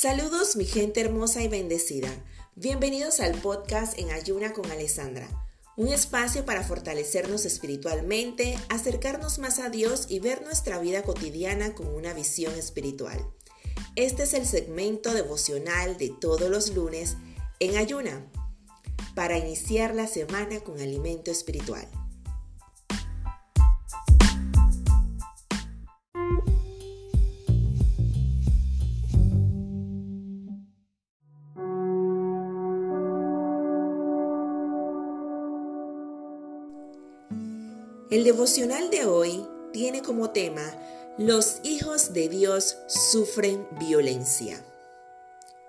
Saludos mi gente hermosa y bendecida. Bienvenidos al podcast en Ayuna con Alessandra, un espacio para fortalecernos espiritualmente, acercarnos más a Dios y ver nuestra vida cotidiana con una visión espiritual. Este es el segmento devocional de todos los lunes en Ayuna, para iniciar la semana con alimento espiritual. El devocional de hoy tiene como tema Los hijos de Dios sufren violencia.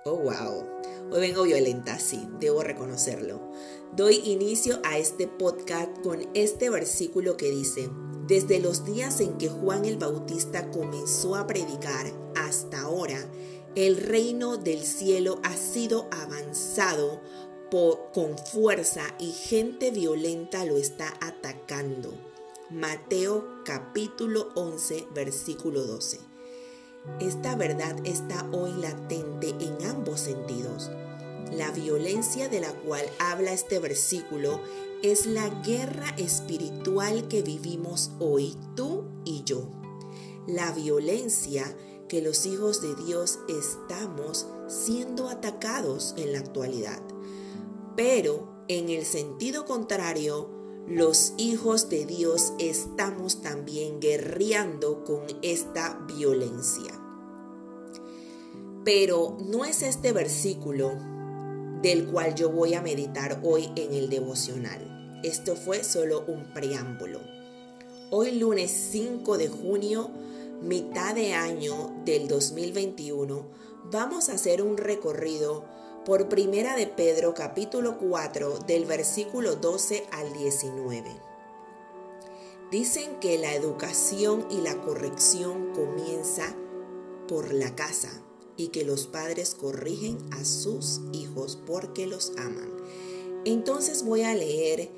Oh, wow. Hoy vengo violenta, sí, debo reconocerlo. Doy inicio a este podcast con este versículo que dice, desde los días en que Juan el Bautista comenzó a predicar hasta ahora, el reino del cielo ha sido avanzado con fuerza y gente violenta lo está atacando. Mateo capítulo 11, versículo 12. Esta verdad está hoy latente en ambos sentidos. La violencia de la cual habla este versículo es la guerra espiritual que vivimos hoy tú y yo. La violencia que los hijos de Dios estamos siendo atacados en la actualidad. Pero en el sentido contrario, los hijos de Dios estamos también guerreando con esta violencia. Pero no es este versículo del cual yo voy a meditar hoy en el devocional. Esto fue solo un preámbulo. Hoy lunes 5 de junio, mitad de año del 2021, vamos a hacer un recorrido por Primera de Pedro capítulo 4 del versículo 12 al 19. Dicen que la educación y la corrección comienza por la casa y que los padres corrigen a sus hijos porque los aman. Entonces voy a leer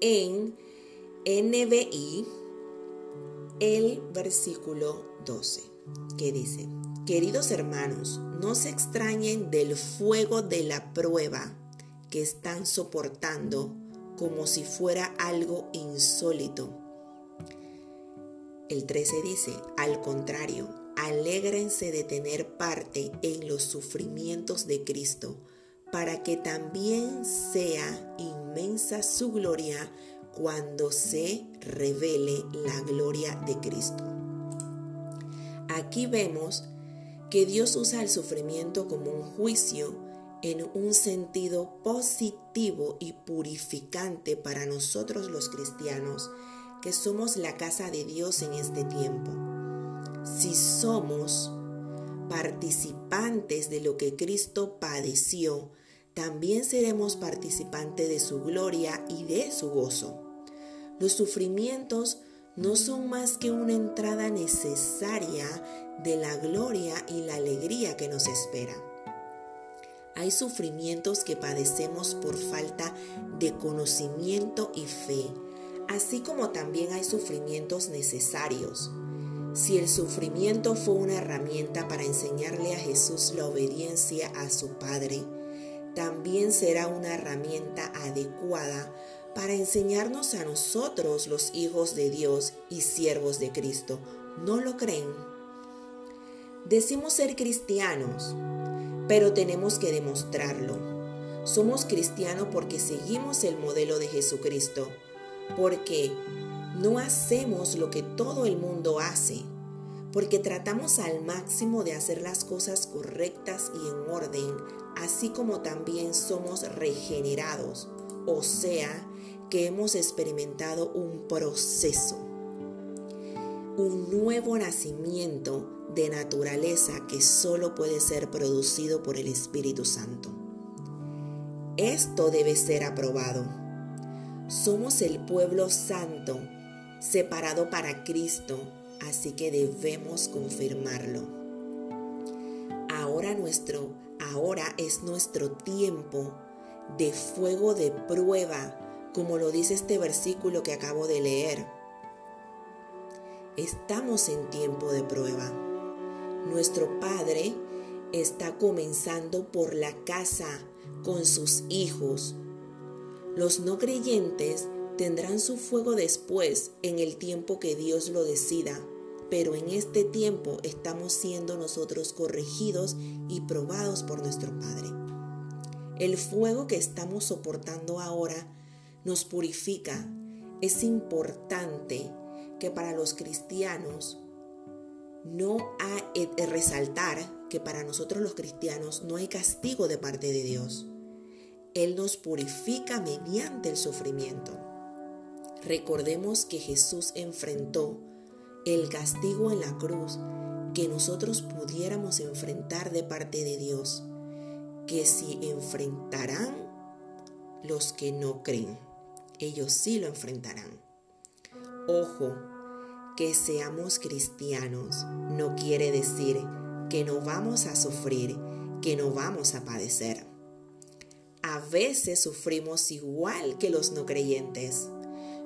en NBI el versículo 12 que dice, Queridos hermanos, no se extrañen del fuego de la prueba que están soportando como si fuera algo insólito. El 13 dice, al contrario, alégrense de tener parte en los sufrimientos de Cristo, para que también sea inmensa su gloria cuando se revele la gloria de Cristo. Aquí vemos que Dios usa el sufrimiento como un juicio en un sentido positivo y purificante para nosotros los cristianos, que somos la casa de Dios en este tiempo. Si somos participantes de lo que Cristo padeció, también seremos participantes de su gloria y de su gozo. Los sufrimientos no son más que una entrada necesaria de la gloria y la alegría que nos espera. Hay sufrimientos que padecemos por falta de conocimiento y fe, así como también hay sufrimientos necesarios. Si el sufrimiento fue una herramienta para enseñarle a Jesús la obediencia a su Padre, también será una herramienta adecuada para enseñarnos a nosotros los hijos de Dios y siervos de Cristo. ¿No lo creen? Decimos ser cristianos, pero tenemos que demostrarlo. Somos cristianos porque seguimos el modelo de Jesucristo, porque no hacemos lo que todo el mundo hace, porque tratamos al máximo de hacer las cosas correctas y en orden, así como también somos regenerados, o sea, que hemos experimentado un proceso, un nuevo nacimiento de naturaleza que solo puede ser producido por el Espíritu Santo. Esto debe ser aprobado. Somos el pueblo santo, separado para Cristo, así que debemos confirmarlo. Ahora nuestro, ahora es nuestro tiempo de fuego de prueba como lo dice este versículo que acabo de leer. Estamos en tiempo de prueba. Nuestro Padre está comenzando por la casa con sus hijos. Los no creyentes tendrán su fuego después en el tiempo que Dios lo decida, pero en este tiempo estamos siendo nosotros corregidos y probados por nuestro Padre. El fuego que estamos soportando ahora nos purifica. Es importante que para los cristianos no hay eh, resaltar que para nosotros los cristianos no hay castigo de parte de Dios. Él nos purifica mediante el sufrimiento. Recordemos que Jesús enfrentó el castigo en la cruz que nosotros pudiéramos enfrentar de parte de Dios, que si enfrentarán los que no creen, ellos sí lo enfrentarán. Ojo, que seamos cristianos no quiere decir que no vamos a sufrir, que no vamos a padecer. A veces sufrimos igual que los no creyentes.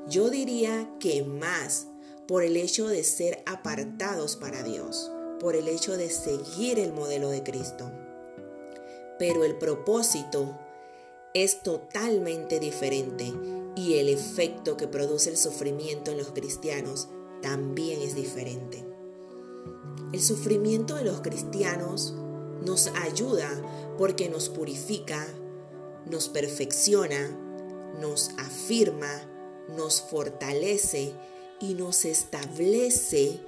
Yo diría que más por el hecho de ser apartados para Dios, por el hecho de seguir el modelo de Cristo. Pero el propósito es totalmente diferente y el efecto que produce el sufrimiento en los cristianos también es diferente. El sufrimiento de los cristianos nos ayuda porque nos purifica, nos perfecciona, nos afirma, nos fortalece y nos establece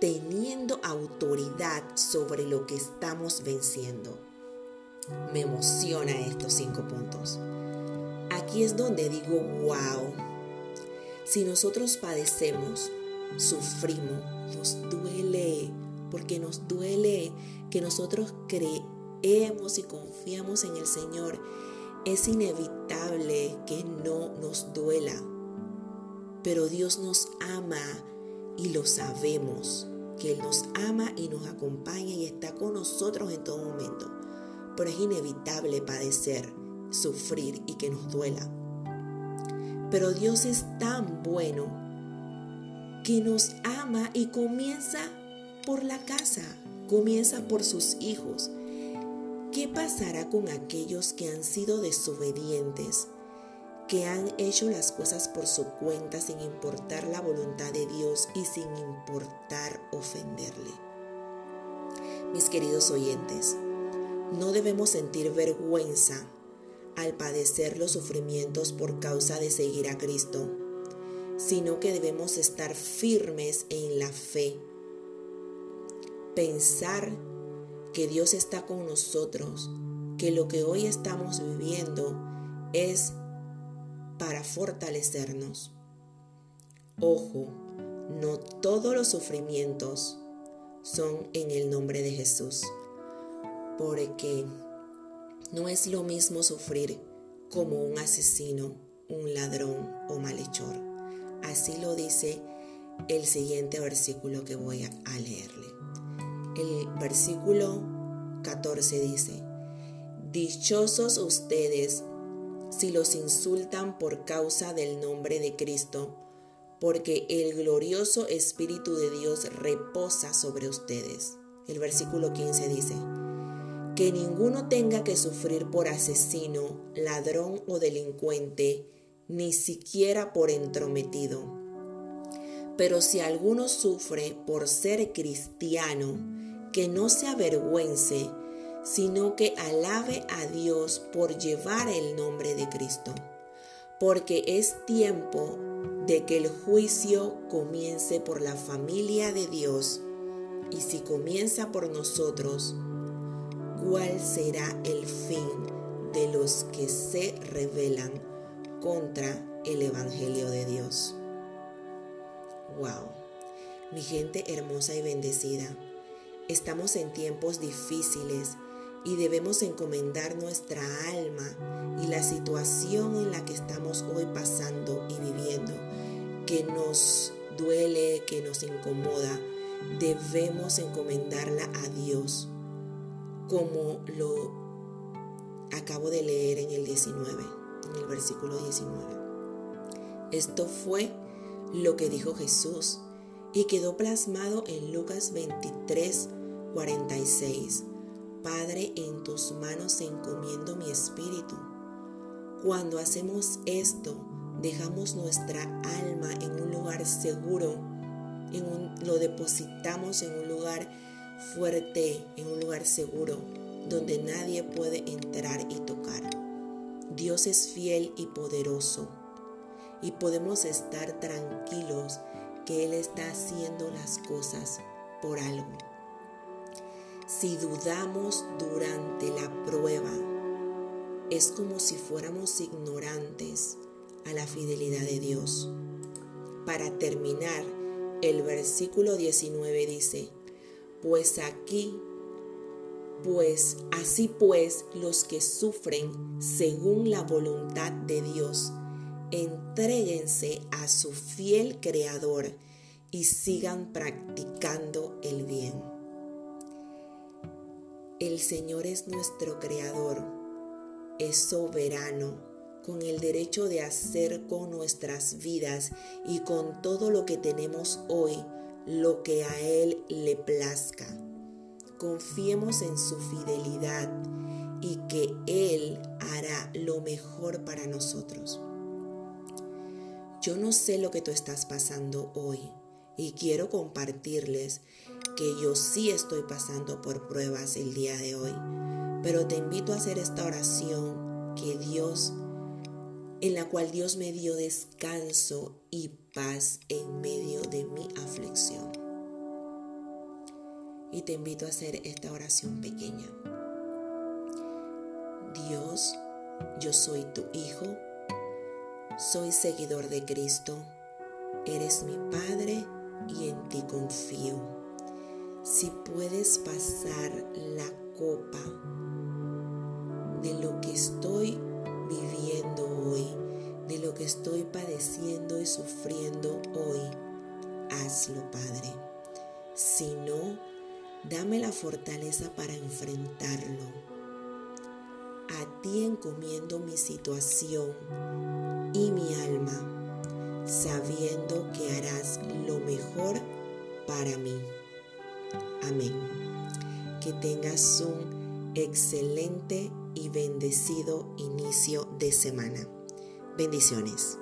teniendo autoridad sobre lo que estamos venciendo. Me emociona estos cinco puntos. Aquí es donde digo, wow, si nosotros padecemos sufrimos, nos duele, porque nos duele que nosotros creemos y confiamos en el Señor. Es inevitable que no nos duela, pero Dios nos ama y lo sabemos, que Él nos ama y nos acompaña y está con nosotros en todo momento. Pero es inevitable padecer, sufrir y que nos duela. Pero Dios es tan bueno que nos ama y comienza por la casa, comienza por sus hijos. ¿Qué pasará con aquellos que han sido desobedientes, que han hecho las cosas por su cuenta sin importar la voluntad de Dios y sin importar ofenderle? Mis queridos oyentes, no debemos sentir vergüenza al padecer los sufrimientos por causa de seguir a Cristo sino que debemos estar firmes en la fe. Pensar que Dios está con nosotros, que lo que hoy estamos viviendo es para fortalecernos. Ojo, no todos los sufrimientos son en el nombre de Jesús, porque no es lo mismo sufrir como un asesino, un ladrón o malhechor. Así lo dice el siguiente versículo que voy a leerle. El versículo 14 dice, Dichosos ustedes si los insultan por causa del nombre de Cristo, porque el glorioso Espíritu de Dios reposa sobre ustedes. El versículo 15 dice, que ninguno tenga que sufrir por asesino, ladrón o delincuente, ni siquiera por entrometido. Pero si alguno sufre por ser cristiano, que no se avergüence, sino que alabe a Dios por llevar el nombre de Cristo, porque es tiempo de que el juicio comience por la familia de Dios, y si comienza por nosotros, ¿cuál será el fin de los que se rebelan contra el Evangelio de Dios. Wow, mi gente hermosa y bendecida, estamos en tiempos difíciles y debemos encomendar nuestra alma y la situación en la que estamos hoy pasando y viviendo, que nos duele, que nos incomoda, debemos encomendarla a Dios, como lo acabo de leer en el 19 en el versículo 19. Esto fue lo que dijo Jesús y quedó plasmado en Lucas 23, 46. Padre, en tus manos encomiendo mi espíritu. Cuando hacemos esto, dejamos nuestra alma en un lugar seguro, lo depositamos en un lugar fuerte, en un lugar seguro, donde nadie puede entrar y tocar. Dios es fiel y poderoso y podemos estar tranquilos que Él está haciendo las cosas por algo. Si dudamos durante la prueba, es como si fuéramos ignorantes a la fidelidad de Dios. Para terminar, el versículo 19 dice, pues aquí, pues así pues los que sufren según la voluntad de Dios, entréguense a su fiel Creador y sigan practicando el bien. El Señor es nuestro Creador, es soberano, con el derecho de hacer con nuestras vidas y con todo lo que tenemos hoy lo que a Él le plazca. Confiemos en su fidelidad y que Él hará lo mejor para nosotros. Yo no sé lo que tú estás pasando hoy y quiero compartirles que yo sí estoy pasando por pruebas el día de hoy, pero te invito a hacer esta oración que Dios en la cual Dios me dio descanso y paz en medio de mi aflicción. Y te invito a hacer esta oración pequeña. Dios, yo soy tu hijo soy seguidor de Cristo, eres mi Padre y en ti confío. Si puedes pasar la copa de lo que estoy viviendo hoy, de lo que estoy padeciendo y sufriendo hoy, hazlo, Padre. Si no, dame la fortaleza para enfrentarlo. A ti encomiendo mi situación y mi alma, sabiendo que harás lo mejor para mí. Amén. Que tengas un excelente y bendecido inicio de semana. Bendiciones.